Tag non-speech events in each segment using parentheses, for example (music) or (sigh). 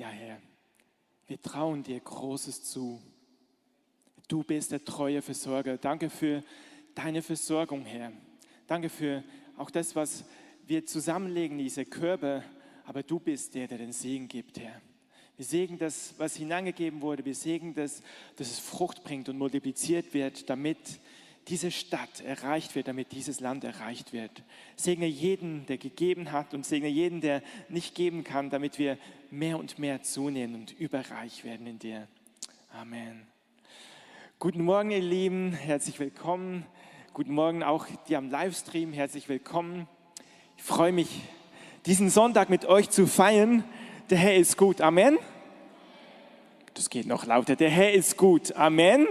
Ja, Herr, wir trauen dir Großes zu. Du bist der treue Versorger. Danke für deine Versorgung, Herr. Danke für auch das, was wir zusammenlegen, diese Körper. Aber du bist der, der den Segen gibt, Herr. Wir segnen das, was hineingegeben wurde. Wir segnen das, dass es Frucht bringt und multipliziert wird, damit diese Stadt erreicht wird, damit dieses Land erreicht wird. Segne jeden, der gegeben hat und segne jeden, der nicht geben kann, damit wir mehr und mehr zunehmen und überreich werden in dir. Amen. Guten Morgen, ihr Lieben, herzlich willkommen. Guten Morgen auch die am Livestream, herzlich willkommen. Ich freue mich, diesen Sonntag mit euch zu feiern. Der Herr ist gut. Amen. Das geht noch lauter. Der Herr ist gut. Amen.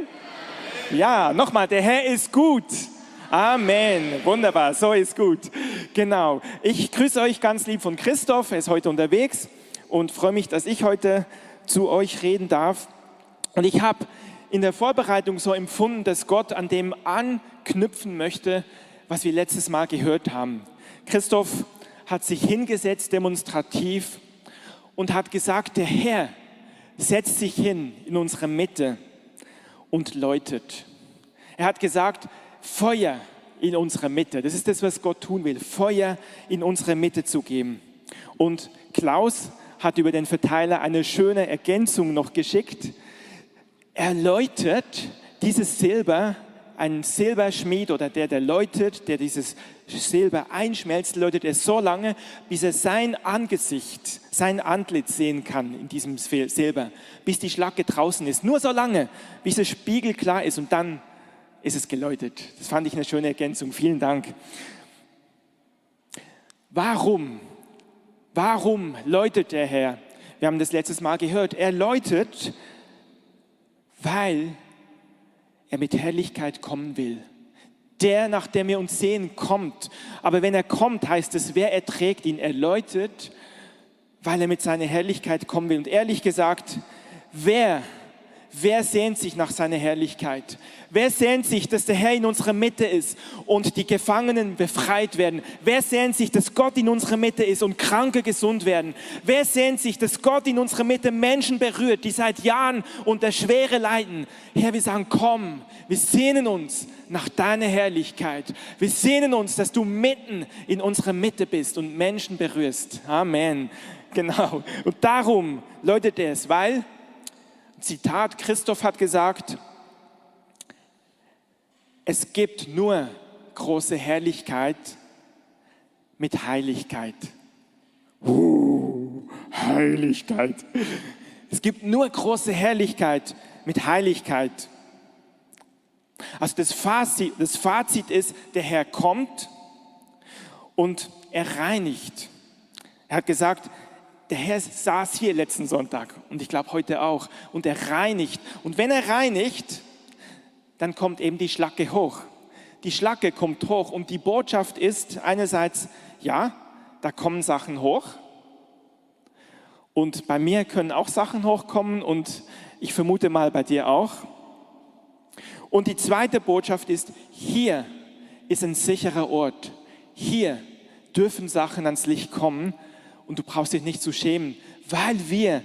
Ja, nochmal, der Herr ist gut. Amen. Wunderbar, so ist gut. Genau. Ich grüße euch ganz lieb von Christoph. Er ist heute unterwegs und freue mich, dass ich heute zu euch reden darf. Und ich habe in der Vorbereitung so empfunden, dass Gott an dem anknüpfen möchte, was wir letztes Mal gehört haben. Christoph hat sich hingesetzt, demonstrativ, und hat gesagt, der Herr setzt sich hin in unsere Mitte und läutet. Er hat gesagt, Feuer in unsere Mitte. Das ist das, was Gott tun will, Feuer in unsere Mitte zu geben. Und Klaus hat über den Verteiler eine schöne Ergänzung noch geschickt. Er läutet dieses Silber ein Silberschmied oder der, der läutet, der dieses Silber einschmelzt, läutet er so lange, bis er sein Angesicht, sein Antlitz sehen kann in diesem Silber, bis die Schlacke draußen ist. Nur so lange, bis es spiegelklar ist und dann ist es geläutet. Das fand ich eine schöne Ergänzung. Vielen Dank. Warum? Warum läutet der Herr? Wir haben das letztes Mal gehört. Er läutet, weil er mit Herrlichkeit kommen will. Der, nach dem wir uns sehen, kommt. Aber wenn er kommt, heißt es, wer erträgt ihn? Er läutet, weil er mit seiner Herrlichkeit kommen will. Und ehrlich gesagt, wer Wer sehnt sich nach seiner Herrlichkeit? Wer sehnt sich, dass der Herr in unserer Mitte ist und die Gefangenen befreit werden? Wer sehnt sich, dass Gott in unserer Mitte ist und Kranke gesund werden? Wer sehnt sich, dass Gott in unserer Mitte Menschen berührt, die seit Jahren unter Schwere leiden? Herr, wir sagen, komm, wir sehnen uns nach deiner Herrlichkeit. Wir sehnen uns, dass du mitten in unserer Mitte bist und Menschen berührst. Amen. Genau. Und darum läutet es, weil Zitat, Christoph hat gesagt, es gibt nur große Herrlichkeit mit Heiligkeit. Uh, Heiligkeit. Es gibt nur große Herrlichkeit mit Heiligkeit. Also das Fazit, das Fazit ist, der Herr kommt und er reinigt. Er hat gesagt, der Herr saß hier letzten Sonntag und ich glaube heute auch und er reinigt. Und wenn er reinigt, dann kommt eben die Schlacke hoch. Die Schlacke kommt hoch und die Botschaft ist einerseits, ja, da kommen Sachen hoch und bei mir können auch Sachen hochkommen und ich vermute mal bei dir auch. Und die zweite Botschaft ist, hier ist ein sicherer Ort. Hier dürfen Sachen ans Licht kommen und du brauchst dich nicht zu schämen, weil wir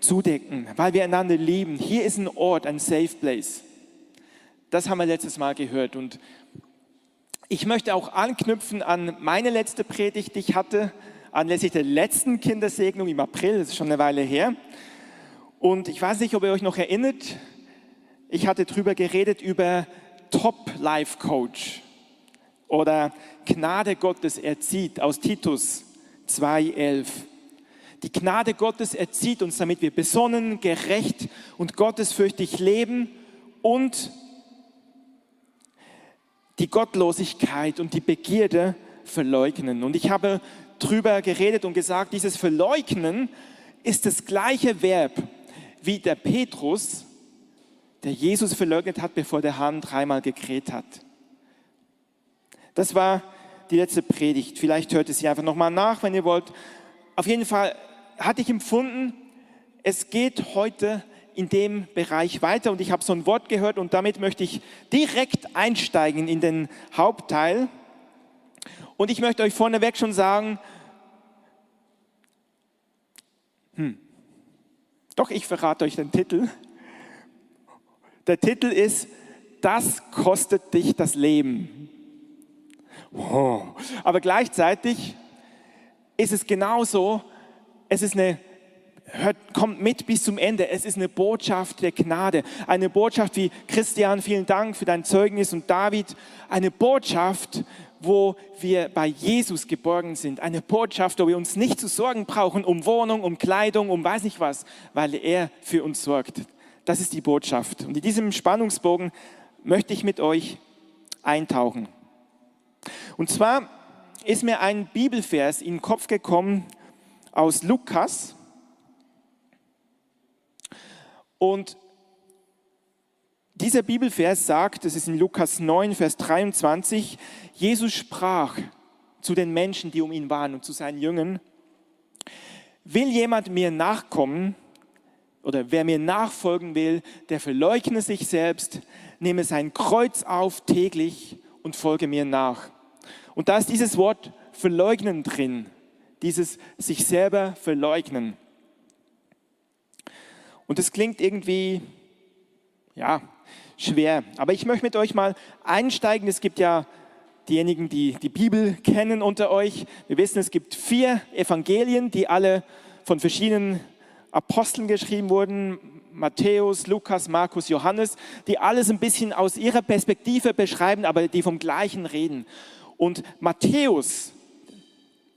zudecken, weil wir einander lieben. Hier ist ein Ort, ein Safe Place. Das haben wir letztes Mal gehört und ich möchte auch anknüpfen an meine letzte Predigt, die ich hatte, anlässlich der letzten Kindersegnung im April, das ist schon eine Weile her. Und ich weiß nicht, ob ihr euch noch erinnert, ich hatte darüber geredet, über Top Life Coach oder Gnade Gottes erzieht aus Titus 2.11. Die Gnade Gottes erzieht uns, damit wir besonnen, gerecht und gottesfürchtig leben und die Gottlosigkeit und die Begierde verleugnen. Und ich habe drüber geredet und gesagt, dieses Verleugnen ist das gleiche Verb wie der Petrus, der Jesus verleugnet hat, bevor der Hahn dreimal gekräht hat. Das war die letzte Predigt. Vielleicht hört es ihr einfach nochmal nach, wenn ihr wollt. Auf jeden Fall hatte ich empfunden, es geht heute in dem Bereich weiter und ich habe so ein Wort gehört und damit möchte ich direkt einsteigen in den Hauptteil. Und ich möchte euch vorneweg schon sagen, hm, Doch, ich verrate euch den Titel. Der Titel ist, das kostet dich das Leben. Oh. Aber gleichzeitig ist es genauso, es ist eine, hört, kommt mit bis zum Ende, es ist eine Botschaft der Gnade. Eine Botschaft wie, Christian, vielen Dank für dein Zeugnis und David, eine Botschaft, wo wir bei Jesus geborgen sind. Eine Botschaft, wo wir uns nicht zu sorgen brauchen um Wohnung, um Kleidung, um weiß nicht was, weil er für uns sorgt. Das ist die Botschaft. Und in diesem Spannungsbogen möchte ich mit euch eintauchen. Und zwar ist mir ein Bibelvers in den Kopf gekommen aus Lukas. Und dieser Bibelvers sagt, das ist in Lukas 9, Vers 23, Jesus sprach zu den Menschen, die um ihn waren und zu seinen Jüngern, will jemand mir nachkommen oder wer mir nachfolgen will, der verleugne sich selbst, nehme sein Kreuz auf täglich und folge mir nach. Und da ist dieses Wort verleugnen drin, dieses sich selber verleugnen. Und es klingt irgendwie, ja, schwer. Aber ich möchte mit euch mal einsteigen. Es gibt ja diejenigen, die die Bibel kennen unter euch. Wir wissen, es gibt vier Evangelien, die alle von verschiedenen Aposteln geschrieben wurden. Matthäus, Lukas, Markus, Johannes, die alles ein bisschen aus ihrer Perspektive beschreiben, aber die vom Gleichen reden. Und Matthäus,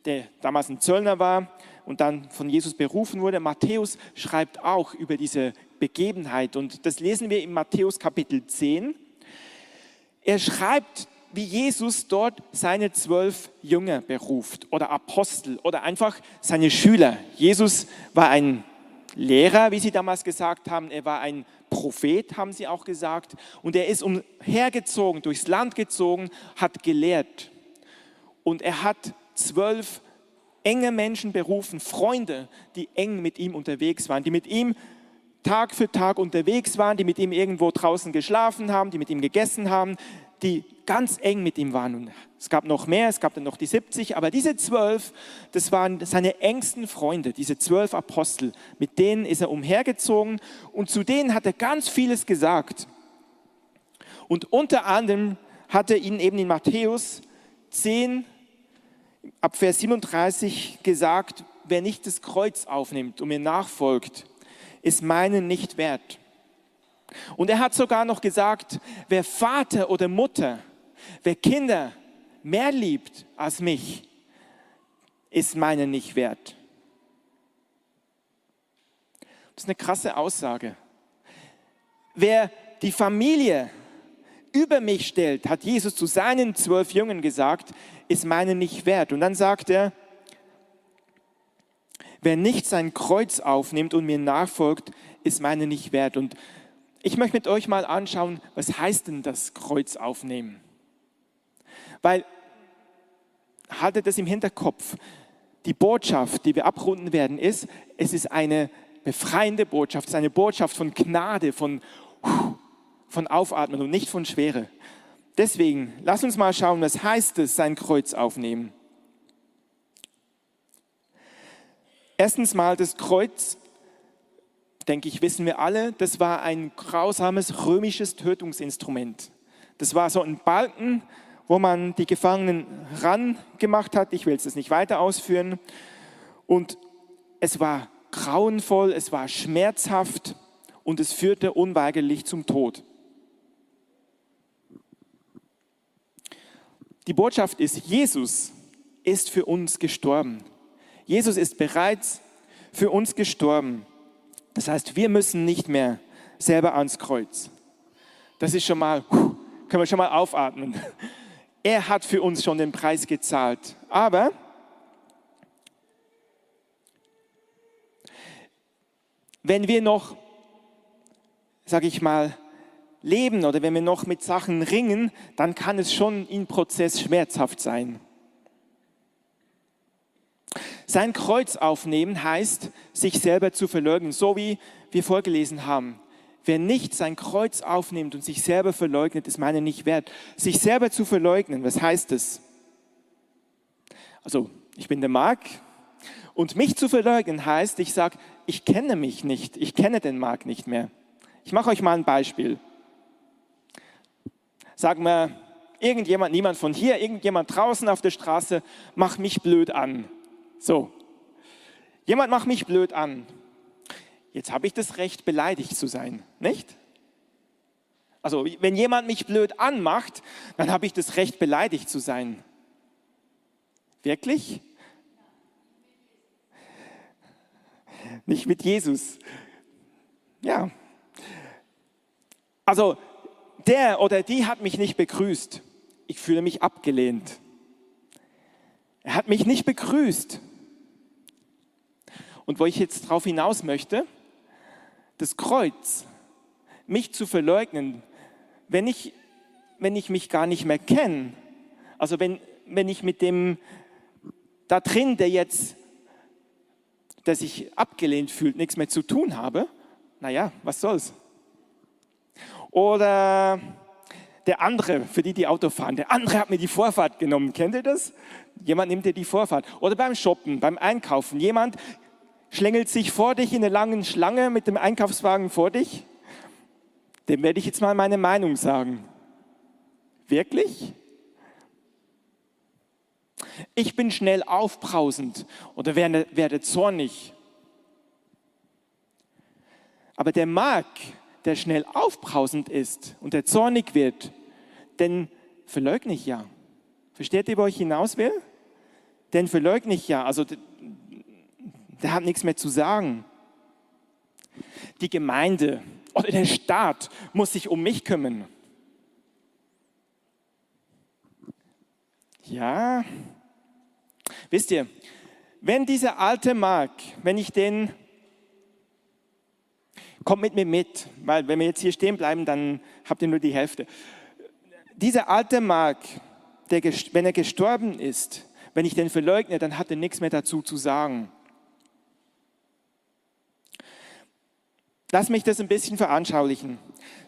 der damals ein Zöllner war und dann von Jesus berufen wurde, Matthäus schreibt auch über diese Begebenheit. Und das lesen wir in Matthäus Kapitel 10. Er schreibt, wie Jesus dort seine zwölf Jünger beruft oder Apostel oder einfach seine Schüler. Jesus war ein Lehrer, wie sie damals gesagt haben. Er war ein Prophet, haben sie auch gesagt. Und er ist umhergezogen, durchs Land gezogen, hat gelehrt. Und er hat zwölf enge Menschen berufen, Freunde, die eng mit ihm unterwegs waren, die mit ihm Tag für Tag unterwegs waren, die mit ihm irgendwo draußen geschlafen haben, die mit ihm gegessen haben, die ganz eng mit ihm waren. Es gab noch mehr, es gab dann noch die 70, aber diese zwölf, das waren seine engsten Freunde, diese zwölf Apostel. Mit denen ist er umhergezogen und zu denen hat er ganz vieles gesagt. Und unter anderem hat er ihnen eben in Matthäus 10, ab Vers 37 gesagt, wer nicht das Kreuz aufnimmt und mir nachfolgt, ist meinen nicht wert. Und er hat sogar noch gesagt, wer Vater oder Mutter, wer Kinder mehr liebt als mich, ist meinen nicht wert. Das ist eine krasse Aussage. Wer die Familie über mich stellt, hat Jesus zu seinen zwölf Jungen gesagt, ist meinen nicht wert. Und dann sagt er, wer nicht sein Kreuz aufnimmt und mir nachfolgt, ist meine nicht wert. Und ich möchte mit euch mal anschauen, was heißt denn das Kreuz aufnehmen? Weil, haltet das im Hinterkopf, die Botschaft, die wir abrunden werden, ist, es ist eine befreiende Botschaft, es ist eine Botschaft von Gnade, von, von Aufatmen und nicht von Schwere. Deswegen, lass uns mal schauen, was heißt es, sein Kreuz aufnehmen. Erstens mal das Kreuz, denke ich, wissen wir alle, das war ein grausames römisches Tötungsinstrument. Das war so ein Balken, wo man die Gefangenen ran gemacht hat. Ich will es nicht weiter ausführen. Und es war grauenvoll, es war schmerzhaft und es führte unweigerlich zum Tod. Die Botschaft ist, Jesus ist für uns gestorben. Jesus ist bereits für uns gestorben. Das heißt, wir müssen nicht mehr selber ans Kreuz. Das ist schon mal, können wir schon mal aufatmen. Er hat für uns schon den Preis gezahlt. Aber wenn wir noch, sage ich mal, leben oder wenn wir noch mit Sachen ringen, dann kann es schon im Prozess schmerzhaft sein. Sein Kreuz aufnehmen heißt, sich selber zu verleugnen, so wie wir vorgelesen haben. Wer nicht sein Kreuz aufnimmt und sich selber verleugnet, ist meine nicht wert. Sich selber zu verleugnen, was heißt es? Also, ich bin der Mark und mich zu verleugnen heißt, ich sage, ich kenne mich nicht, ich kenne den Marc nicht mehr. Ich mache euch mal ein Beispiel. Sagen wir, irgendjemand, niemand von hier, irgendjemand draußen auf der Straße macht mich blöd an. So, jemand macht mich blöd an. Jetzt habe ich das Recht, beleidigt zu sein, nicht? Also, wenn jemand mich blöd anmacht, dann habe ich das Recht, beleidigt zu sein. Wirklich? Nicht mit Jesus. Ja. Also, der oder die hat mich nicht begrüßt. Ich fühle mich abgelehnt. Er hat mich nicht begrüßt. Und wo ich jetzt darauf hinaus möchte, das Kreuz, mich zu verleugnen, wenn ich, wenn ich mich gar nicht mehr kenne, also wenn, wenn ich mit dem da drin, der jetzt, der sich abgelehnt fühlt, nichts mehr zu tun habe, naja, was soll's? Oder der andere, für die, die Auto fahren, der andere hat mir die Vorfahrt genommen. Kennt ihr das? Jemand nimmt dir die Vorfahrt. Oder beim Shoppen, beim Einkaufen. Jemand schlängelt sich vor dich in eine lange Schlange mit dem Einkaufswagen vor dich. Dem werde ich jetzt mal meine Meinung sagen. Wirklich? Ich bin schnell aufbrausend oder werde, werde zornig. Aber der Mark, der schnell aufbrausend ist und der zornig wird, den verleugne ich ja. Versteht ihr, wo ich hinaus will? Den verleugne ich ja. Also der hat nichts mehr zu sagen. Die Gemeinde oder der Staat muss sich um mich kümmern. Ja, wisst ihr, wenn dieser alte Mark, wenn ich den, kommt mit mir mit, weil wenn wir jetzt hier stehen bleiben, dann habt ihr nur die Hälfte. Dieser alte Mark, der, wenn er gestorben ist, wenn ich den verleugne, dann hat er nichts mehr dazu zu sagen. Lass mich das ein bisschen veranschaulichen.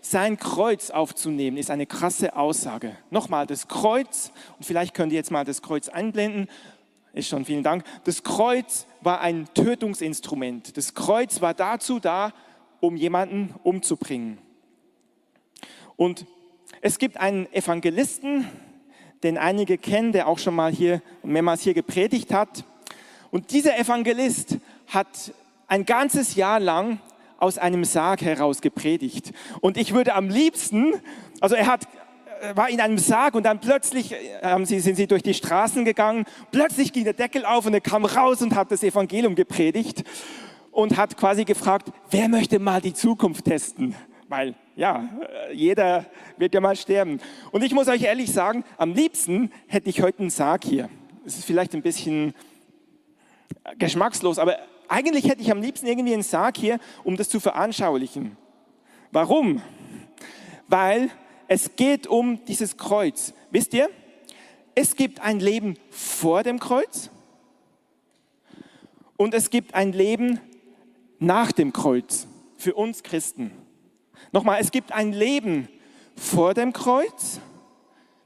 Sein Kreuz aufzunehmen ist eine krasse Aussage. Nochmal, das Kreuz, und vielleicht könnt ihr jetzt mal das Kreuz einblenden, ist schon vielen Dank. Das Kreuz war ein Tötungsinstrument. Das Kreuz war dazu da, um jemanden umzubringen. Und es gibt einen Evangelisten, den einige kennen, der auch schon mal hier mehrmals hier gepredigt hat. Und dieser Evangelist hat ein ganzes Jahr lang aus einem Sarg heraus gepredigt. Und ich würde am liebsten, also er hat war in einem Sarg und dann plötzlich äh, haben sie, sind sie durch die Straßen gegangen. Plötzlich ging der Deckel auf und er kam raus und hat das Evangelium gepredigt und hat quasi gefragt, wer möchte mal die Zukunft testen? Weil ja, äh, jeder wird ja mal sterben. Und ich muss euch ehrlich sagen, am liebsten hätte ich heute einen Sarg hier. Es ist vielleicht ein bisschen geschmackslos, aber eigentlich hätte ich am liebsten irgendwie einen Sarg hier, um das zu veranschaulichen. Warum? Weil es geht um dieses Kreuz. Wisst ihr, es gibt ein Leben vor dem Kreuz und es gibt ein Leben nach dem Kreuz für uns Christen. Nochmal, es gibt ein Leben vor dem Kreuz,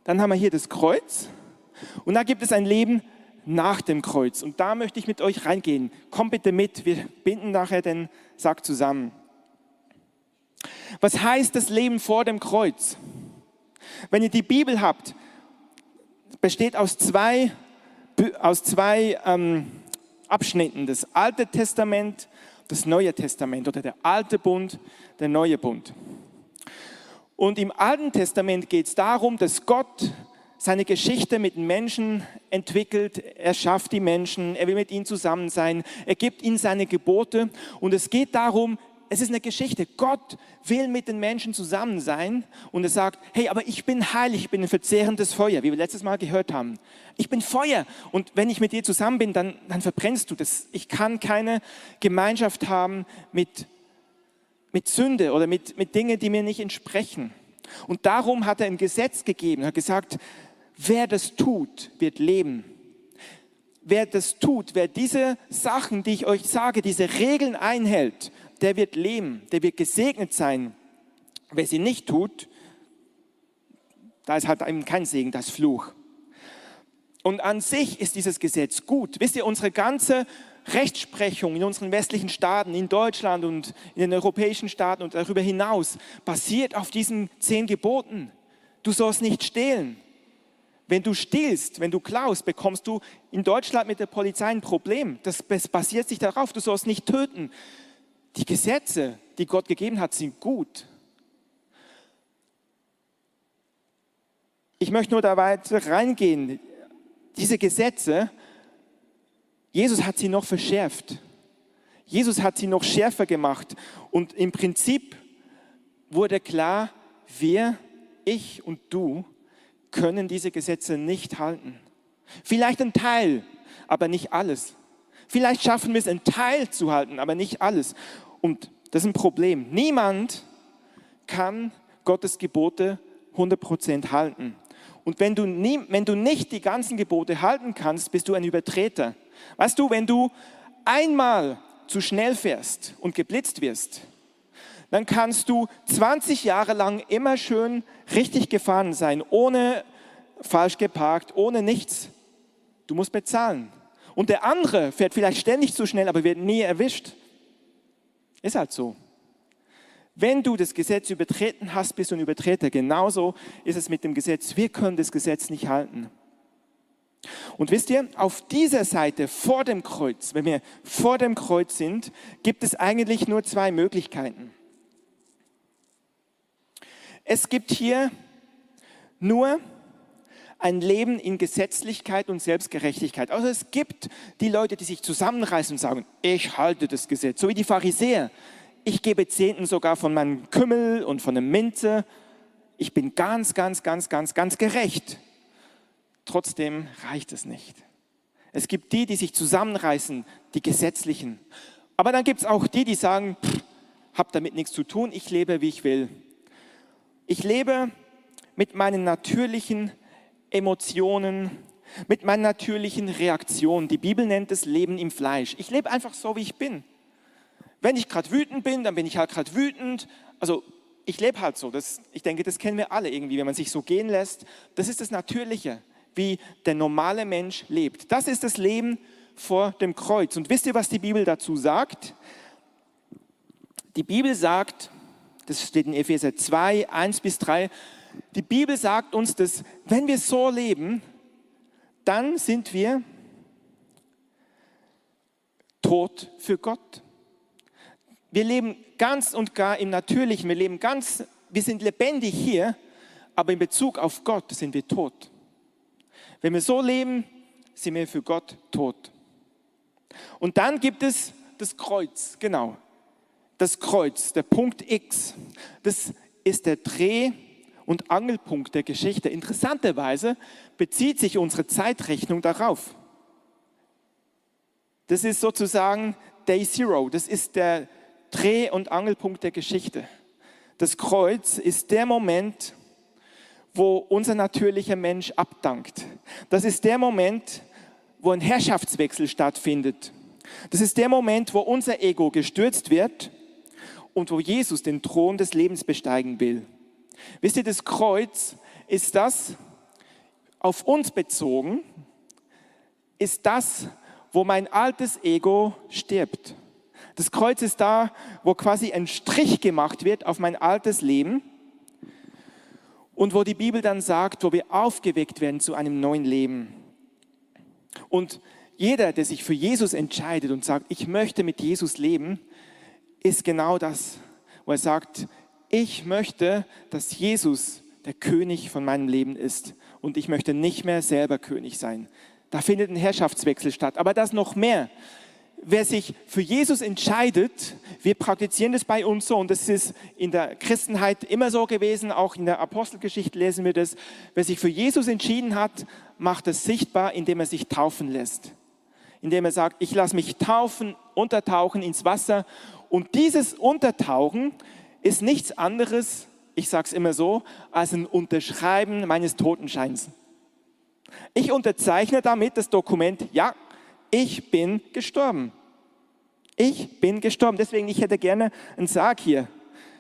dann haben wir hier das Kreuz und da gibt es ein Leben nach dem Kreuz. Und da möchte ich mit euch reingehen. Kommt bitte mit, wir binden nachher den Sack zusammen. Was heißt das Leben vor dem Kreuz? Wenn ihr die Bibel habt, besteht aus zwei, aus zwei ähm, Abschnitten, das Alte Testament, das Neue Testament oder der Alte Bund, der Neue Bund. Und im Alten Testament geht es darum, dass Gott seine Geschichte mit Menschen entwickelt. Er schafft die Menschen, er will mit ihnen zusammen sein, er gibt ihnen seine Gebote. Und es geht darum, es ist eine Geschichte. Gott will mit den Menschen zusammen sein und er sagt, hey, aber ich bin heilig, ich bin ein verzehrendes Feuer, wie wir letztes Mal gehört haben. Ich bin Feuer und wenn ich mit dir zusammen bin, dann, dann verbrennst du das. Ich kann keine Gemeinschaft haben mit, mit Sünde oder mit, mit Dingen, die mir nicht entsprechen. Und darum hat er ein Gesetz gegeben, er hat gesagt, Wer das tut, wird leben. Wer das tut, wer diese Sachen, die ich euch sage, diese Regeln einhält, der wird leben, der wird gesegnet sein. Wer sie nicht tut, da ist halt eben kein Segen, das Fluch. Und an sich ist dieses Gesetz gut. Wisst ihr, unsere ganze Rechtsprechung in unseren westlichen Staaten, in Deutschland und in den europäischen Staaten und darüber hinaus basiert auf diesen zehn Geboten. Du sollst nicht stehlen. Wenn du stiehlst, wenn du klaust, bekommst du in Deutschland mit der Polizei ein Problem. Das basiert sich darauf, du sollst nicht töten. Die Gesetze, die Gott gegeben hat, sind gut. Ich möchte nur da weiter reingehen. Diese Gesetze, Jesus hat sie noch verschärft. Jesus hat sie noch schärfer gemacht. Und im Prinzip wurde klar, wir, ich und du, können diese Gesetze nicht halten. Vielleicht ein Teil, aber nicht alles. Vielleicht schaffen wir es, einen Teil zu halten, aber nicht alles. Und das ist ein Problem. Niemand kann Gottes Gebote 100% halten. Und wenn du, nie, wenn du nicht die ganzen Gebote halten kannst, bist du ein Übertreter. Weißt du, wenn du einmal zu schnell fährst und geblitzt wirst, dann kannst du 20 Jahre lang immer schön richtig gefahren sein, ohne falsch geparkt, ohne nichts. Du musst bezahlen. Und der andere fährt vielleicht ständig zu schnell, aber wird nie erwischt. Ist halt so. Wenn du das Gesetz übertreten hast, bist du ein Übertreter. Genauso ist es mit dem Gesetz. Wir können das Gesetz nicht halten. Und wisst ihr, auf dieser Seite vor dem Kreuz, wenn wir vor dem Kreuz sind, gibt es eigentlich nur zwei Möglichkeiten. Es gibt hier nur ein Leben in Gesetzlichkeit und Selbstgerechtigkeit. Also es gibt die Leute, die sich zusammenreißen und sagen, ich halte das Gesetz, so wie die Pharisäer. Ich gebe Zehnten sogar von meinem Kümmel und von der Minze. Ich bin ganz, ganz, ganz, ganz, ganz gerecht. Trotzdem reicht es nicht. Es gibt die, die sich zusammenreißen, die Gesetzlichen. Aber dann gibt es auch die, die sagen, hab damit nichts zu tun, ich lebe, wie ich will. Ich lebe mit meinen natürlichen Emotionen, mit meinen natürlichen Reaktionen. Die Bibel nennt es Leben im Fleisch. Ich lebe einfach so, wie ich bin. Wenn ich gerade wütend bin, dann bin ich halt gerade wütend. Also ich lebe halt so. Das, ich denke, das kennen wir alle irgendwie, wenn man sich so gehen lässt. Das ist das Natürliche, wie der normale Mensch lebt. Das ist das Leben vor dem Kreuz. Und wisst ihr, was die Bibel dazu sagt? Die Bibel sagt, das steht in Epheser 2, 1 bis 3. Die Bibel sagt uns, dass wenn wir so leben, dann sind wir tot für Gott. Wir leben ganz und gar im Natürlichen, wir leben ganz, wir sind lebendig hier, aber in Bezug auf Gott sind wir tot. Wenn wir so leben, sind wir für Gott tot. Und dann gibt es das Kreuz, genau das Kreuz, der Punkt X, das ist der Dreh- und Angelpunkt der Geschichte. Interessanterweise bezieht sich unsere Zeitrechnung darauf. Das ist sozusagen Day Zero, das ist der Dreh- und Angelpunkt der Geschichte. Das Kreuz ist der Moment, wo unser natürlicher Mensch abdankt. Das ist der Moment, wo ein Herrschaftswechsel stattfindet. Das ist der Moment, wo unser Ego gestürzt wird und wo Jesus den Thron des Lebens besteigen will. Wisst ihr, das Kreuz ist das, auf uns bezogen, ist das, wo mein altes Ego stirbt. Das Kreuz ist da, wo quasi ein Strich gemacht wird auf mein altes Leben und wo die Bibel dann sagt, wo wir aufgeweckt werden zu einem neuen Leben. Und jeder, der sich für Jesus entscheidet und sagt, ich möchte mit Jesus leben, ist genau das, wo er sagt, ich möchte, dass Jesus der König von meinem Leben ist und ich möchte nicht mehr selber König sein. Da findet ein Herrschaftswechsel statt. Aber das noch mehr. Wer sich für Jesus entscheidet, wir praktizieren das bei uns so und das ist in der Christenheit immer so gewesen, auch in der Apostelgeschichte lesen wir das. Wer sich für Jesus entschieden hat, macht es sichtbar, indem er sich taufen lässt. Indem er sagt, ich lasse mich taufen, untertauchen ins Wasser und dieses Untertauchen ist nichts anderes, ich sage es immer so, als ein Unterschreiben meines Totenscheins. Ich unterzeichne damit das Dokument, ja, ich bin gestorben. Ich bin gestorben. Deswegen, ich hätte gerne einen Sarg hier.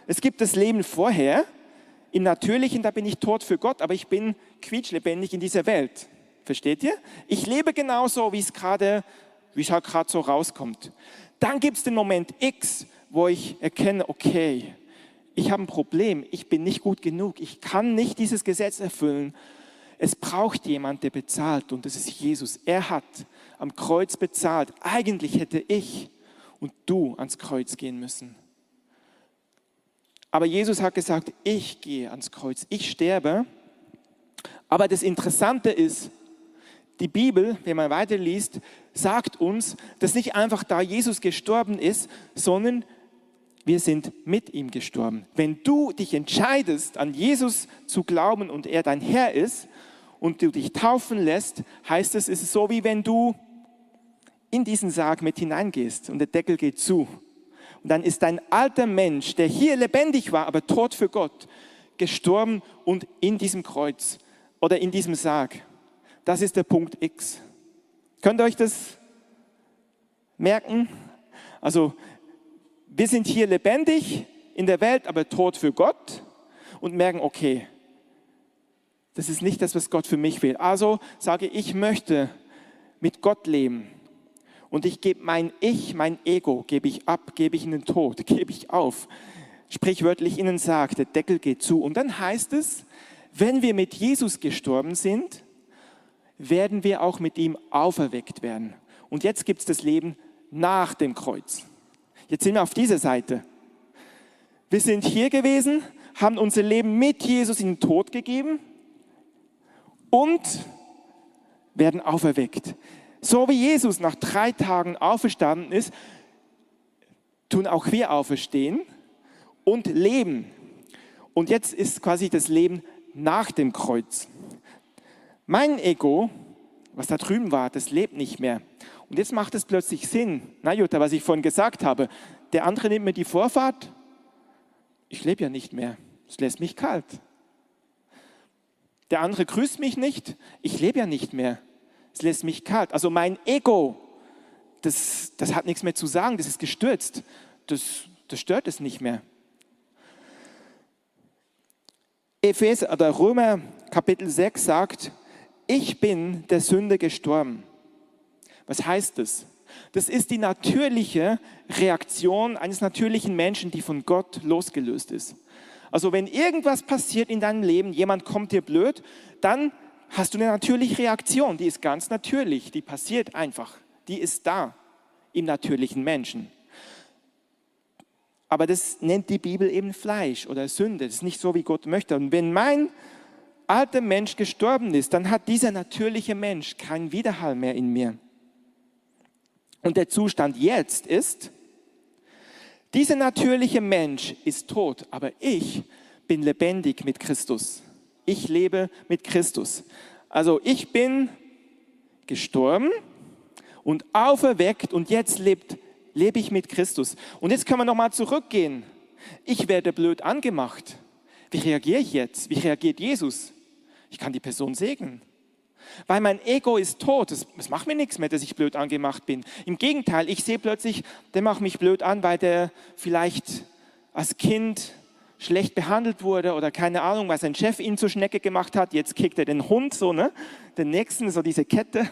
Es gibt das Leben vorher. Im Natürlichen, da bin ich tot für Gott, aber ich bin quietschlebendig in dieser Welt. Versteht ihr? Ich lebe genauso, wie es gerade wie es halt gerade so rauskommt. Dann gibt es den Moment X, wo ich erkenne, okay, ich habe ein Problem, ich bin nicht gut genug, ich kann nicht dieses Gesetz erfüllen. Es braucht jemand, der bezahlt und das ist Jesus. Er hat am Kreuz bezahlt. Eigentlich hätte ich und du ans Kreuz gehen müssen. Aber Jesus hat gesagt, ich gehe ans Kreuz, ich sterbe. Aber das Interessante ist, die Bibel, wenn man weiterliest, sagt uns, dass nicht einfach da Jesus gestorben ist, sondern wir sind mit ihm gestorben. Wenn du dich entscheidest, an Jesus zu glauben und er dein Herr ist und du dich taufen lässt, heißt es, es ist so wie wenn du in diesen Sarg mit hineingehst und der Deckel geht zu. Und dann ist dein alter Mensch, der hier lebendig war, aber tot für Gott, gestorben und in diesem Kreuz oder in diesem Sarg. Das ist der Punkt X. Könnt ihr euch das merken? Also wir sind hier lebendig in der Welt, aber tot für Gott und merken, okay, das ist nicht das, was Gott für mich will. Also sage ich, möchte mit Gott leben. Und ich gebe mein Ich, mein Ego, gebe ich ab, gebe ich in den Tod, (laughs) gebe ich auf. Sprichwörtlich ihnen sagt, der Deckel geht zu. Und dann heißt es, wenn wir mit Jesus gestorben sind, werden wir auch mit ihm auferweckt werden. Und jetzt gibt es das Leben nach dem Kreuz. Jetzt sind wir auf dieser Seite. Wir sind hier gewesen, haben unser Leben mit Jesus in den Tod gegeben und werden auferweckt. So wie Jesus nach drei Tagen auferstanden ist, tun auch wir auferstehen und leben. Und jetzt ist quasi das Leben nach dem Kreuz. Mein Ego, was da drüben war, das lebt nicht mehr. Und jetzt macht es plötzlich Sinn. Na Jutta, was ich vorhin gesagt habe, der andere nimmt mir die Vorfahrt. Ich lebe ja nicht mehr. Es lässt mich kalt. Der andere grüßt mich nicht. Ich lebe ja nicht mehr. Es lässt mich kalt. Also mein Ego, das, das hat nichts mehr zu sagen. Das ist gestürzt. Das, das stört es nicht mehr. Epheser oder Römer Kapitel 6 sagt, ich bin der Sünde gestorben. Was heißt das? Das ist die natürliche Reaktion eines natürlichen Menschen, die von Gott losgelöst ist. Also wenn irgendwas passiert in deinem Leben, jemand kommt dir blöd, dann hast du eine natürliche Reaktion, die ist ganz natürlich, die passiert einfach, die ist da im natürlichen Menschen. Aber das nennt die Bibel eben Fleisch oder Sünde, das ist nicht so, wie Gott möchte. Und wenn mein alter Mensch gestorben ist, dann hat dieser natürliche Mensch keinen Widerhall mehr in mir. Und der Zustand jetzt ist, dieser natürliche Mensch ist tot, aber ich bin lebendig mit Christus. Ich lebe mit Christus. Also ich bin gestorben und auferweckt und jetzt lebt, lebe ich mit Christus. Und jetzt können wir nochmal zurückgehen. Ich werde blöd angemacht. Wie reagiere ich jetzt? Wie reagiert Jesus? Ich kann die Person segnen. Weil mein Ego ist tot. Es, macht mir nichts mehr, dass ich blöd angemacht bin. Im Gegenteil, ich sehe plötzlich, der macht mich blöd an, weil der vielleicht als Kind schlecht behandelt wurde oder keine Ahnung, weil sein Chef ihn zur Schnecke gemacht hat. Jetzt kickt er den Hund so, ne? Den nächsten, so diese Kette.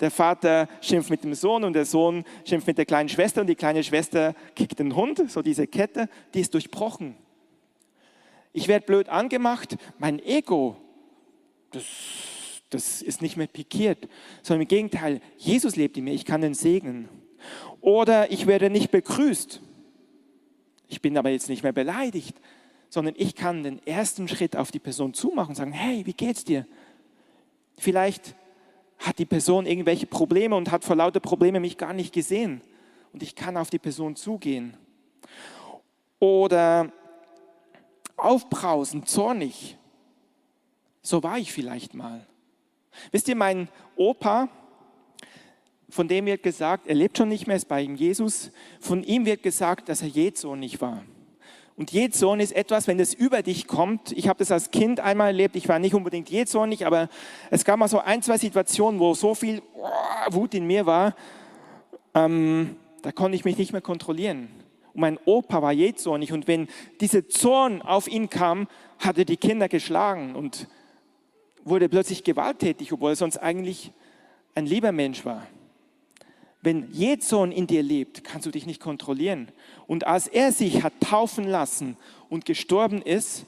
Der Vater schimpft mit dem Sohn und der Sohn schimpft mit der kleinen Schwester und die kleine Schwester kickt den Hund, so diese Kette, die ist durchbrochen. Ich werde blöd angemacht, mein Ego, das das ist nicht mehr pikiert, sondern im Gegenteil, Jesus lebt in mir, ich kann den segnen. Oder ich werde nicht begrüßt. Ich bin aber jetzt nicht mehr beleidigt, sondern ich kann den ersten Schritt auf die Person zumachen und sagen, hey, wie geht's dir? Vielleicht hat die Person irgendwelche Probleme und hat vor lauter Probleme mich gar nicht gesehen. Und ich kann auf die Person zugehen. Oder aufbrausen, zornig. So war ich vielleicht mal. Wisst ihr, mein Opa, von dem wird gesagt, er lebt schon nicht mehr, ist bei ihm Jesus, von ihm wird gesagt, dass er Jezorn nicht war. Und Jezorn ist etwas, wenn es über dich kommt. Ich habe das als Kind einmal erlebt. Ich war nicht unbedingt jezornig, aber es gab mal so ein, zwei Situationen, wo so viel Wut in mir war, ähm, da konnte ich mich nicht mehr kontrollieren. Und mein Opa war jezornig und wenn dieser Zorn auf ihn kam, hat er die Kinder geschlagen und wurde plötzlich gewalttätig, obwohl er sonst eigentlich ein lieber Mensch war. wenn Jezorn in dir lebt, kannst du dich nicht kontrollieren. Und als er sich hat taufen lassen und gestorben ist,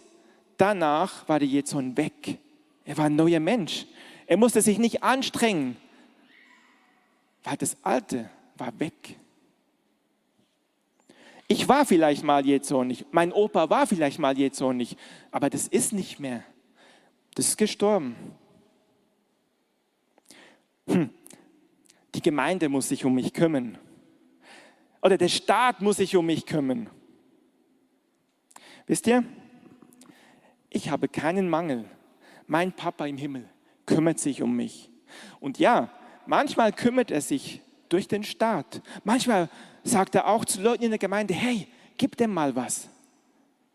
danach war der Jezorn weg. Er war ein neuer Mensch. Er musste sich nicht anstrengen, weil das Alte war weg. Ich war vielleicht mal jähzornig, mein Opa war vielleicht mal jähzornig, aber das ist nicht mehr. Das ist gestorben. Hm. Die Gemeinde muss sich um mich kümmern. Oder der Staat muss sich um mich kümmern. Wisst ihr, ich habe keinen Mangel. Mein Papa im Himmel kümmert sich um mich. Und ja, manchmal kümmert er sich durch den Staat. Manchmal sagt er auch zu Leuten in der Gemeinde, hey, gib dem mal was.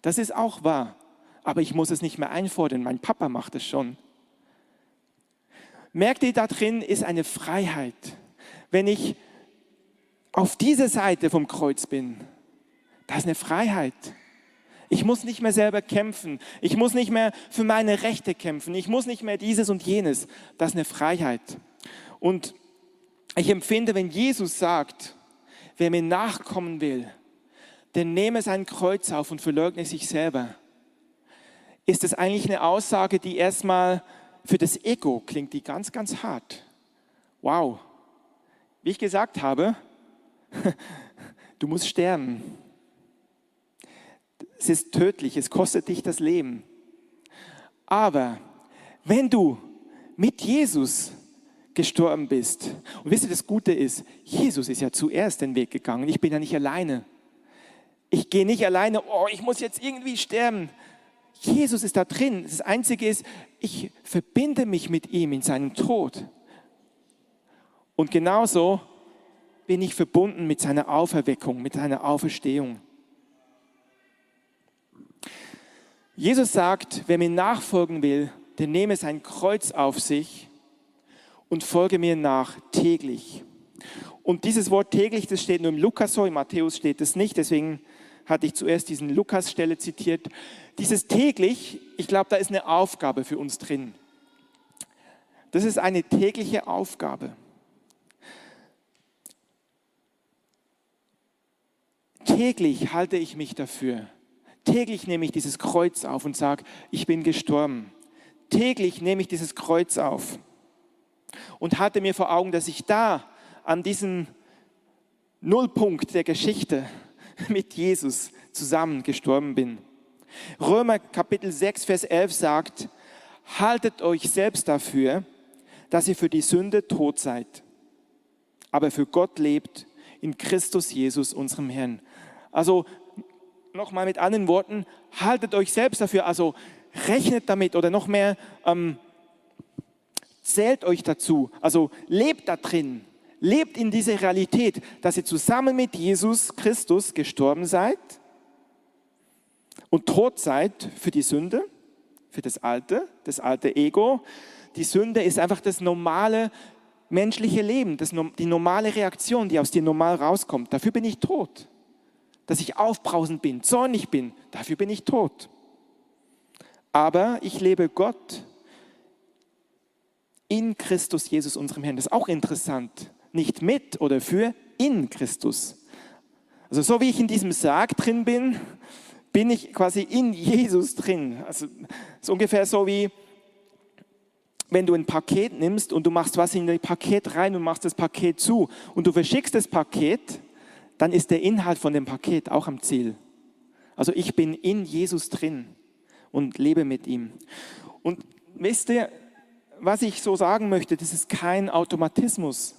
Das ist auch wahr. Aber ich muss es nicht mehr einfordern. Mein Papa macht es schon. Merkt ihr, da drin ist eine Freiheit. Wenn ich auf dieser Seite vom Kreuz bin, da ist eine Freiheit. Ich muss nicht mehr selber kämpfen. Ich muss nicht mehr für meine Rechte kämpfen. Ich muss nicht mehr dieses und jenes. Das ist eine Freiheit. Und ich empfinde, wenn Jesus sagt, wer mir nachkommen will, der nehme sein Kreuz auf und verleugne sich selber, ist das eigentlich eine Aussage, die erstmal für das Ego klingt, die ganz, ganz hart. Wow. Wie ich gesagt habe, (laughs) du musst sterben. Es ist tödlich, es kostet dich das Leben. Aber wenn du mit Jesus gestorben bist. Und wisst ihr, das Gute ist, Jesus ist ja zuerst den Weg gegangen. Ich bin ja nicht alleine. Ich gehe nicht alleine, oh, ich muss jetzt irgendwie sterben. Jesus ist da drin. Das Einzige ist, ich verbinde mich mit ihm in seinem Tod. Und genauso bin ich verbunden mit seiner Auferweckung, mit seiner Auferstehung. Jesus sagt, wer mir nachfolgen will, der nehme sein Kreuz auf sich und folge mir nach täglich. Und dieses Wort täglich, das steht nur im Lukas so, im Matthäus steht es nicht, deswegen hatte ich zuerst diesen Lukas-Stelle zitiert. Dieses täglich, ich glaube, da ist eine Aufgabe für uns drin. Das ist eine tägliche Aufgabe. Täglich halte ich mich dafür. Täglich nehme ich dieses Kreuz auf und sage, ich bin gestorben. Täglich nehme ich dieses Kreuz auf und hatte mir vor Augen, dass ich da an diesem Nullpunkt der Geschichte (laughs) mit Jesus zusammen gestorben bin. Römer Kapitel 6, Vers 11 sagt, haltet euch selbst dafür, dass ihr für die Sünde tot seid, aber für Gott lebt in Christus Jesus, unserem Herrn. Also nochmal mit anderen Worten, haltet euch selbst dafür, also rechnet damit oder noch mehr, ähm, zählt euch dazu, also lebt da drin, lebt in dieser Realität, dass ihr zusammen mit Jesus Christus gestorben seid und tot seid für die Sünde, für das alte, das alte Ego. Die Sünde ist einfach das normale menschliche Leben, das, die normale Reaktion, die aus dir normal rauskommt. Dafür bin ich tot. Dass ich aufbrausend bin, zornig bin, dafür bin ich tot. Aber ich lebe Gott in Christus Jesus, unserem Herrn. Das ist auch interessant. Nicht mit oder für, in Christus. Also so wie ich in diesem Sarg drin bin, bin ich quasi in Jesus drin. Also ist ungefähr so wie, wenn du ein Paket nimmst und du machst was in das Paket rein und machst das Paket zu und du verschickst das Paket, dann ist der Inhalt von dem Paket auch am Ziel. Also ich bin in Jesus drin und lebe mit ihm. Und wisst ihr, was ich so sagen möchte, das ist kein Automatismus.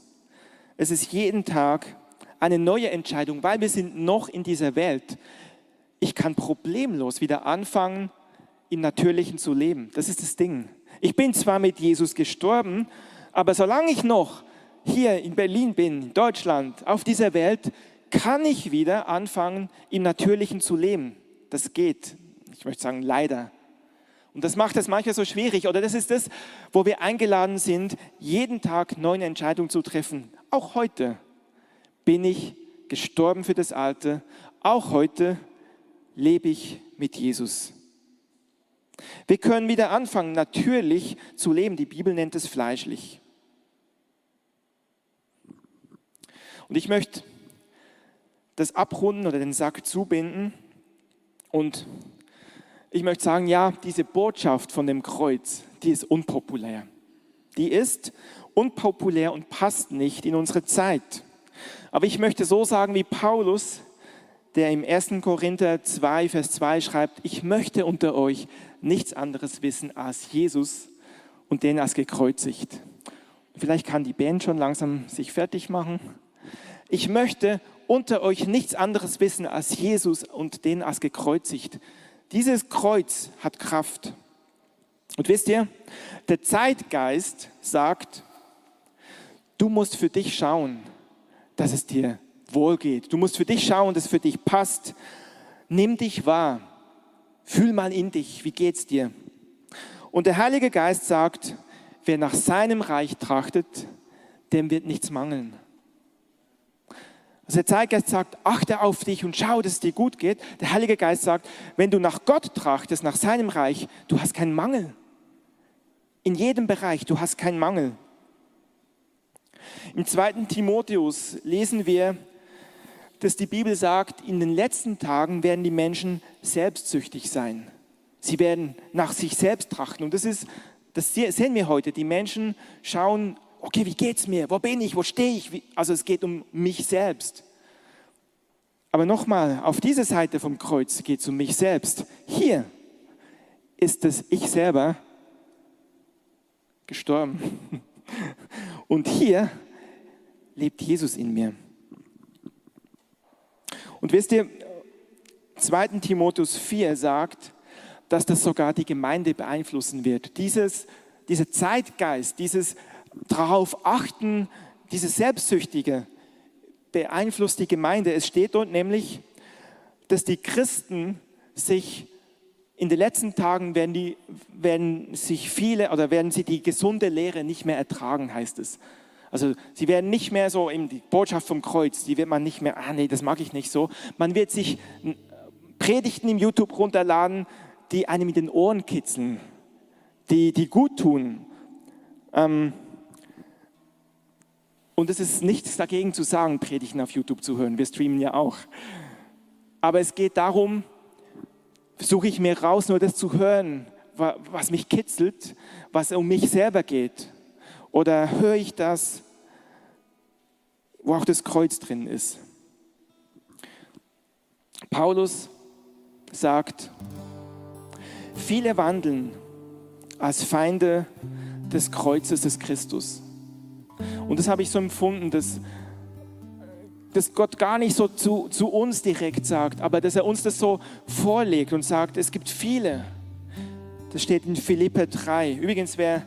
Es ist jeden Tag eine neue Entscheidung, weil wir sind noch in dieser Welt. Ich kann problemlos wieder anfangen, im Natürlichen zu leben. Das ist das Ding. Ich bin zwar mit Jesus gestorben, aber solange ich noch hier in Berlin bin, in Deutschland, auf dieser Welt, kann ich wieder anfangen, im Natürlichen zu leben. Das geht. Ich möchte sagen, leider. Und das macht es manchmal so schwierig. Oder das ist das, wo wir eingeladen sind, jeden Tag neue Entscheidungen zu treffen. Auch heute bin ich gestorben für das Alte. Auch heute lebe ich mit Jesus. Wir können wieder anfangen, natürlich zu leben. Die Bibel nennt es fleischlich. Und ich möchte das abrunden oder den Sack zubinden und ich möchte sagen, ja, diese Botschaft von dem Kreuz, die ist unpopulär. Die ist unpopulär und passt nicht in unsere Zeit. Aber ich möchte so sagen wie Paulus, der im 1. Korinther 2, Vers 2 schreibt, ich möchte unter euch nichts anderes wissen als Jesus und den als gekreuzigt. Vielleicht kann die Band schon langsam sich fertig machen. Ich möchte unter euch nichts anderes wissen als Jesus und den als gekreuzigt. Dieses Kreuz hat Kraft. Und wisst ihr, der Zeitgeist sagt, du musst für dich schauen, dass es dir wohl geht. Du musst für dich schauen, dass es für dich passt. Nimm dich wahr. Fühl mal in dich. Wie geht's dir? Und der Heilige Geist sagt, wer nach seinem Reich trachtet, dem wird nichts mangeln. Also der Zeitgeist sagt, achte auf dich und schau, dass es dir gut geht. Der Heilige Geist sagt, wenn du nach Gott trachtest, nach seinem Reich, du hast keinen Mangel. In jedem Bereich, du hast keinen Mangel. Im zweiten Timotheus lesen wir, dass die Bibel sagt, in den letzten Tagen werden die Menschen selbstsüchtig sein. Sie werden nach sich selbst trachten. Und das ist, das sehen wir heute. Die Menschen schauen okay, wie geht's mir? Wo bin ich? Wo stehe ich? Also es geht um mich selbst. Aber nochmal, auf dieser Seite vom Kreuz geht es um mich selbst. Hier ist das Ich selber gestorben. (laughs) Und hier lebt Jesus in mir. Und wisst ihr, 2. Timotheus 4 sagt, dass das sogar die Gemeinde beeinflussen wird. Dieses, dieser Zeitgeist, dieses darauf achten, dieses Selbstsüchtige beeinflusst die Gemeinde. Es steht dort nämlich, dass die Christen sich in den letzten Tagen werden, die, werden sich viele oder werden sie die gesunde Lehre nicht mehr ertragen, heißt es. Also sie werden nicht mehr so, eben die Botschaft vom Kreuz, die wird man nicht mehr, ah nee, das mag ich nicht so. Man wird sich Predigten im YouTube runterladen, die einem in den Ohren kitzeln, die, die gut tun. Ähm, und es ist nichts dagegen zu sagen, Predigten auf YouTube zu hören. Wir streamen ja auch. Aber es geht darum, suche ich mir raus, nur das zu hören, was mich kitzelt, was um mich selber geht. Oder höre ich das, wo auch das Kreuz drin ist. Paulus sagt, viele wandeln als Feinde des Kreuzes des Christus. Und das habe ich so empfunden, dass, dass Gott gar nicht so zu, zu uns direkt sagt, aber dass er uns das so vorlegt und sagt, es gibt viele. Das steht in Philippe 3. Übrigens, wer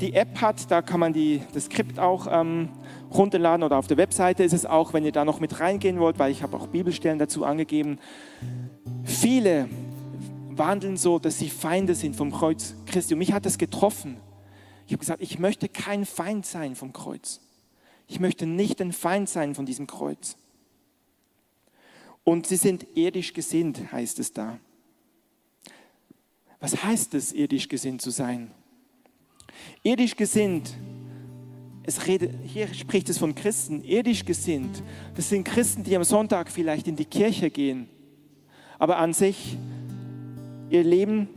die App hat, da kann man die, das Skript auch ähm, runterladen oder auf der Webseite ist es auch, wenn ihr da noch mit reingehen wollt, weil ich habe auch Bibelstellen dazu angegeben. Viele wandeln so, dass sie Feinde sind vom Kreuz Christi. Und mich hat das getroffen. Ich habe gesagt, ich möchte kein Feind sein vom Kreuz. Ich möchte nicht ein Feind sein von diesem Kreuz. Und sie sind irdisch gesinnt, heißt es da. Was heißt es, irdisch gesinnt zu sein? Irdisch gesinnt, es redet, hier spricht es von Christen, irdisch gesinnt. Das sind Christen, die am Sonntag vielleicht in die Kirche gehen, aber an sich ihr Leben,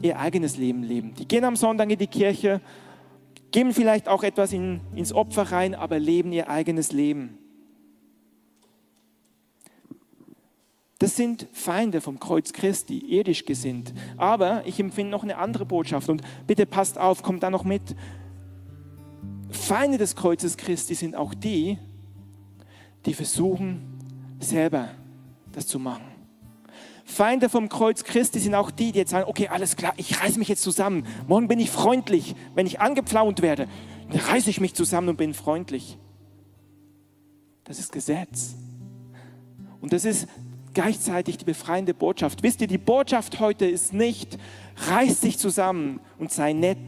ihr eigenes Leben leben. Die gehen am Sonntag in die Kirche geben vielleicht auch etwas in, ins Opfer rein, aber leben ihr eigenes Leben. Das sind Feinde vom Kreuz Christi, irdisch gesinnt. Aber ich empfinde noch eine andere Botschaft und bitte passt auf, kommt da noch mit. Feinde des Kreuzes Christi sind auch die, die versuchen, selber das zu machen. Feinde vom Kreuz Christi sind auch die, die jetzt sagen, okay, alles klar, ich reiße mich jetzt zusammen. Morgen bin ich freundlich. Wenn ich angepflaunt werde, dann reiße ich mich zusammen und bin freundlich. Das ist Gesetz. Und das ist gleichzeitig die befreiende Botschaft. Wisst ihr, die Botschaft heute ist nicht, reiß dich zusammen und sei nett.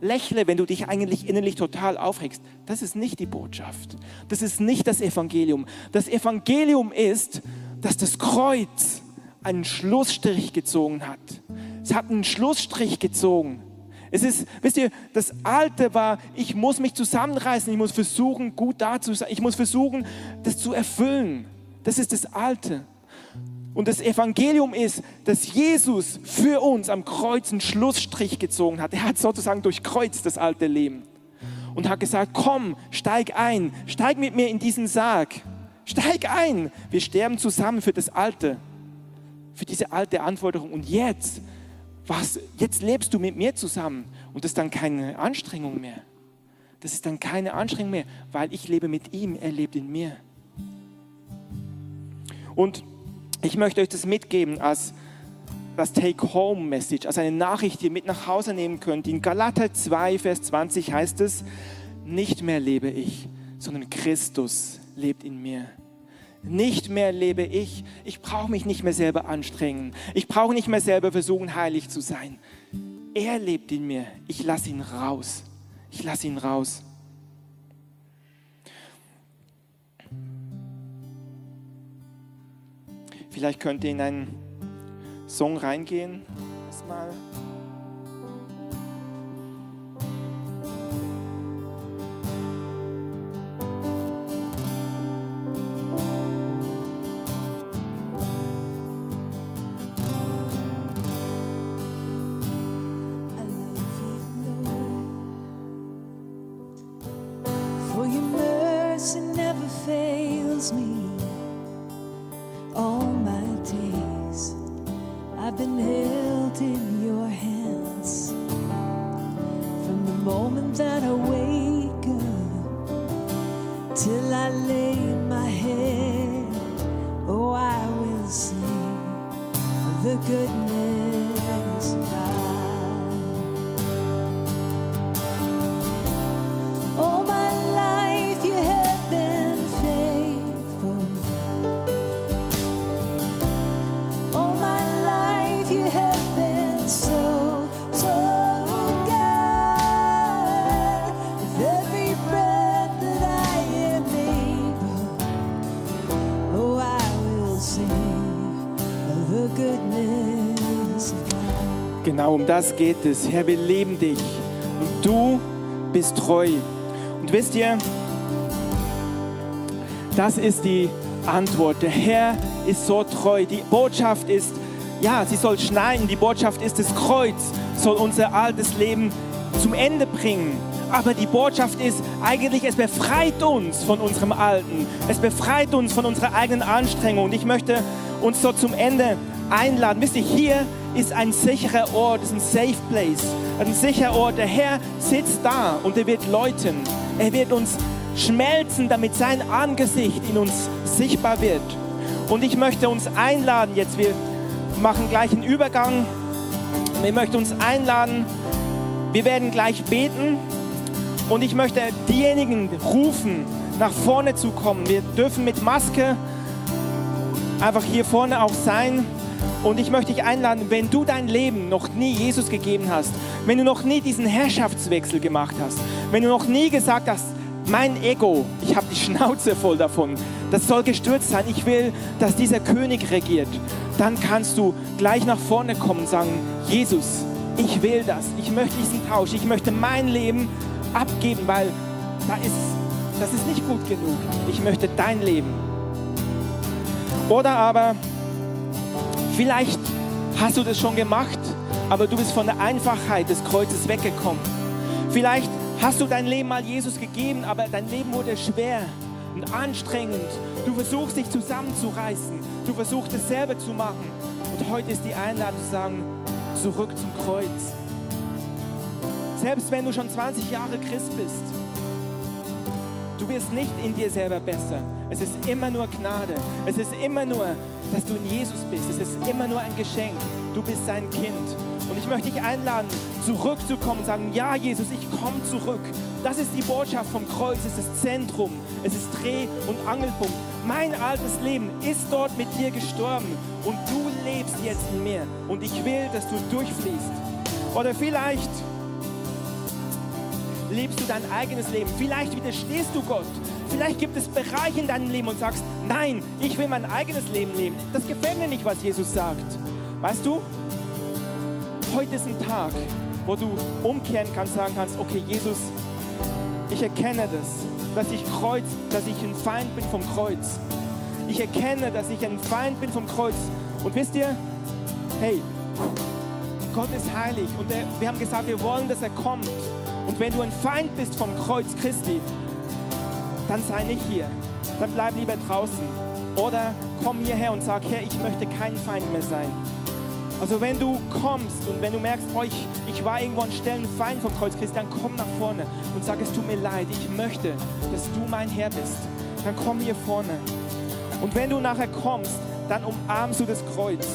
Lächle, wenn du dich eigentlich innerlich total aufregst. Das ist nicht die Botschaft. Das ist nicht das Evangelium. Das Evangelium ist, dass das Kreuz einen Schlussstrich gezogen hat. Es hat einen Schlussstrich gezogen. Es ist, wisst ihr, das Alte war, ich muss mich zusammenreißen, ich muss versuchen, gut da zu sein, ich muss versuchen, das zu erfüllen. Das ist das Alte. Und das Evangelium ist, dass Jesus für uns am Kreuz einen Schlussstrich gezogen hat. Er hat sozusagen durchkreuzt das alte Leben und hat gesagt, komm, steig ein, steig mit mir in diesen Sarg, steig ein. Wir sterben zusammen für das Alte, für diese alte Anforderung. Und jetzt was, jetzt lebst du mit mir zusammen und das ist dann keine Anstrengung mehr. Das ist dann keine Anstrengung mehr, weil ich lebe mit ihm, er lebt in mir. Und ich möchte euch das mitgeben als das Take-Home-Message, als eine Nachricht, die ihr mit nach Hause nehmen könnt. In Galater 2, Vers 20 heißt es, nicht mehr lebe ich, sondern Christus lebt in mir. Nicht mehr lebe ich. Ich brauche mich nicht mehr selber anstrengen. Ich brauche nicht mehr selber versuchen, heilig zu sein. Er lebt in mir. Ich lasse ihn raus. Ich lasse ihn raus. Vielleicht könnt ihr in einen Song reingehen. Erstmal. me. Genau um das geht es. Herr, wir leben dich und du bist treu. Und wisst ihr, das ist die Antwort. Der Herr ist so treu. Die Botschaft ist, ja, sie soll schneiden. Die Botschaft ist, das Kreuz soll unser altes Leben zum Ende bringen. Aber die Botschaft ist eigentlich, es befreit uns von unserem Alten. Es befreit uns von unserer eigenen Anstrengung. Und ich möchte uns so zum Ende einladen. Wisst ihr, hier ist ein sicherer Ort, ist ein Safe Place, ein sicherer Ort. Der Herr sitzt da und er wird läuten. Er wird uns schmelzen, damit sein Angesicht in uns sichtbar wird. Und ich möchte uns einladen, jetzt wir machen gleich einen Übergang. Ich möchte uns einladen, wir werden gleich beten und ich möchte diejenigen rufen, nach vorne zu kommen. Wir dürfen mit Maske einfach hier vorne auch sein. Und ich möchte dich einladen, wenn du dein Leben noch nie Jesus gegeben hast, wenn du noch nie diesen Herrschaftswechsel gemacht hast, wenn du noch nie gesagt hast, mein Ego, ich habe die Schnauze voll davon, das soll gestürzt sein, ich will, dass dieser König regiert, dann kannst du gleich nach vorne kommen und sagen, Jesus, ich will das, ich möchte diesen Tausch, ich möchte mein Leben abgeben, weil da ist, das ist nicht gut genug. Ich möchte dein Leben. Oder aber Vielleicht hast du das schon gemacht, aber du bist von der Einfachheit des Kreuzes weggekommen. Vielleicht hast du dein Leben mal Jesus gegeben, aber dein Leben wurde schwer und anstrengend. Du versuchst dich zusammenzureißen. Du versuchst es selber zu machen. Und heute ist die Einladung zu sagen, zurück zum Kreuz. Selbst wenn du schon 20 Jahre Christ bist, du wirst nicht in dir selber besser. Es ist immer nur Gnade. Es ist immer nur dass du in Jesus bist. Es ist immer nur ein Geschenk. Du bist sein Kind. Und ich möchte dich einladen, zurückzukommen und sagen, ja Jesus, ich komme zurück. Das ist die Botschaft vom Kreuz. Es ist Zentrum. Es ist Dreh- und Angelpunkt. Mein altes Leben ist dort mit dir gestorben. Und du lebst jetzt in mir. Und ich will, dass du durchfließt. Oder vielleicht lebst du dein eigenes Leben. Vielleicht widerstehst du Gott. Vielleicht gibt es Bereiche in deinem Leben und sagst, nein, ich will mein eigenes Leben leben. Das gefällt mir nicht, was Jesus sagt. Weißt du, heute ist ein Tag, wo du umkehren kannst, sagen kannst, okay, Jesus, ich erkenne das, dass ich Kreuz, dass ich ein Feind bin vom Kreuz. Ich erkenne, dass ich ein Feind bin vom Kreuz. Und wisst ihr, hey, Gott ist heilig und wir haben gesagt, wir wollen, dass er kommt. Und wenn du ein Feind bist vom Kreuz Christi, dann sei nicht hier. Dann bleib lieber draußen. Oder komm hierher und sag, Herr, ich möchte kein Feind mehr sein. Also wenn du kommst und wenn du merkst, oh, ich, ich war irgendwo an Stellen Feind vom Kreuz Christi, dann komm nach vorne und sag, es tut mir leid, ich möchte, dass du mein Herr bist. Dann komm hier vorne. Und wenn du nachher kommst, dann umarmst du das Kreuz.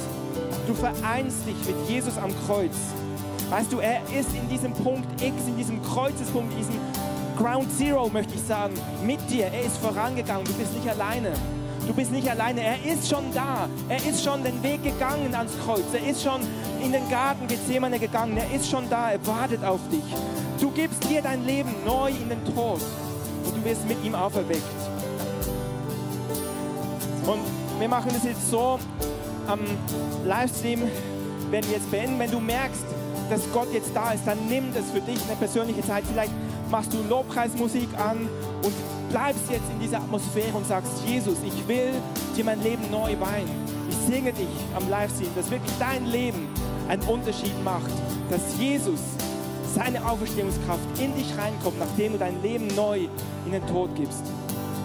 Du vereinst dich mit Jesus am Kreuz. Weißt du, er ist in diesem Punkt X, in diesem Kreuzespunkt, in diesem Ground Zero, möchte ich sagen, mit dir. Er ist vorangegangen. Du bist nicht alleine. Du bist nicht alleine. Er ist schon da. Er ist schon den Weg gegangen ans Kreuz. Er ist schon in den Garten Gethsemane gegangen. Er ist schon da. Er wartet auf dich. Du gibst dir dein Leben neu in den Tod und du wirst mit ihm auferweckt. Und wir machen es jetzt so am Livestream, werden wir jetzt beenden. Wenn du merkst, dass Gott jetzt da ist, dann nimm das für dich eine persönliche Zeit. Vielleicht machst du Lobpreismusik an und bleibst jetzt in dieser Atmosphäre und sagst, Jesus, ich will dir mein Leben neu weihen. Ich singe dich am Livestream, dass wirklich dein Leben einen Unterschied macht, dass Jesus seine Auferstehungskraft in dich reinkommt, nachdem du dein Leben neu in den Tod gibst.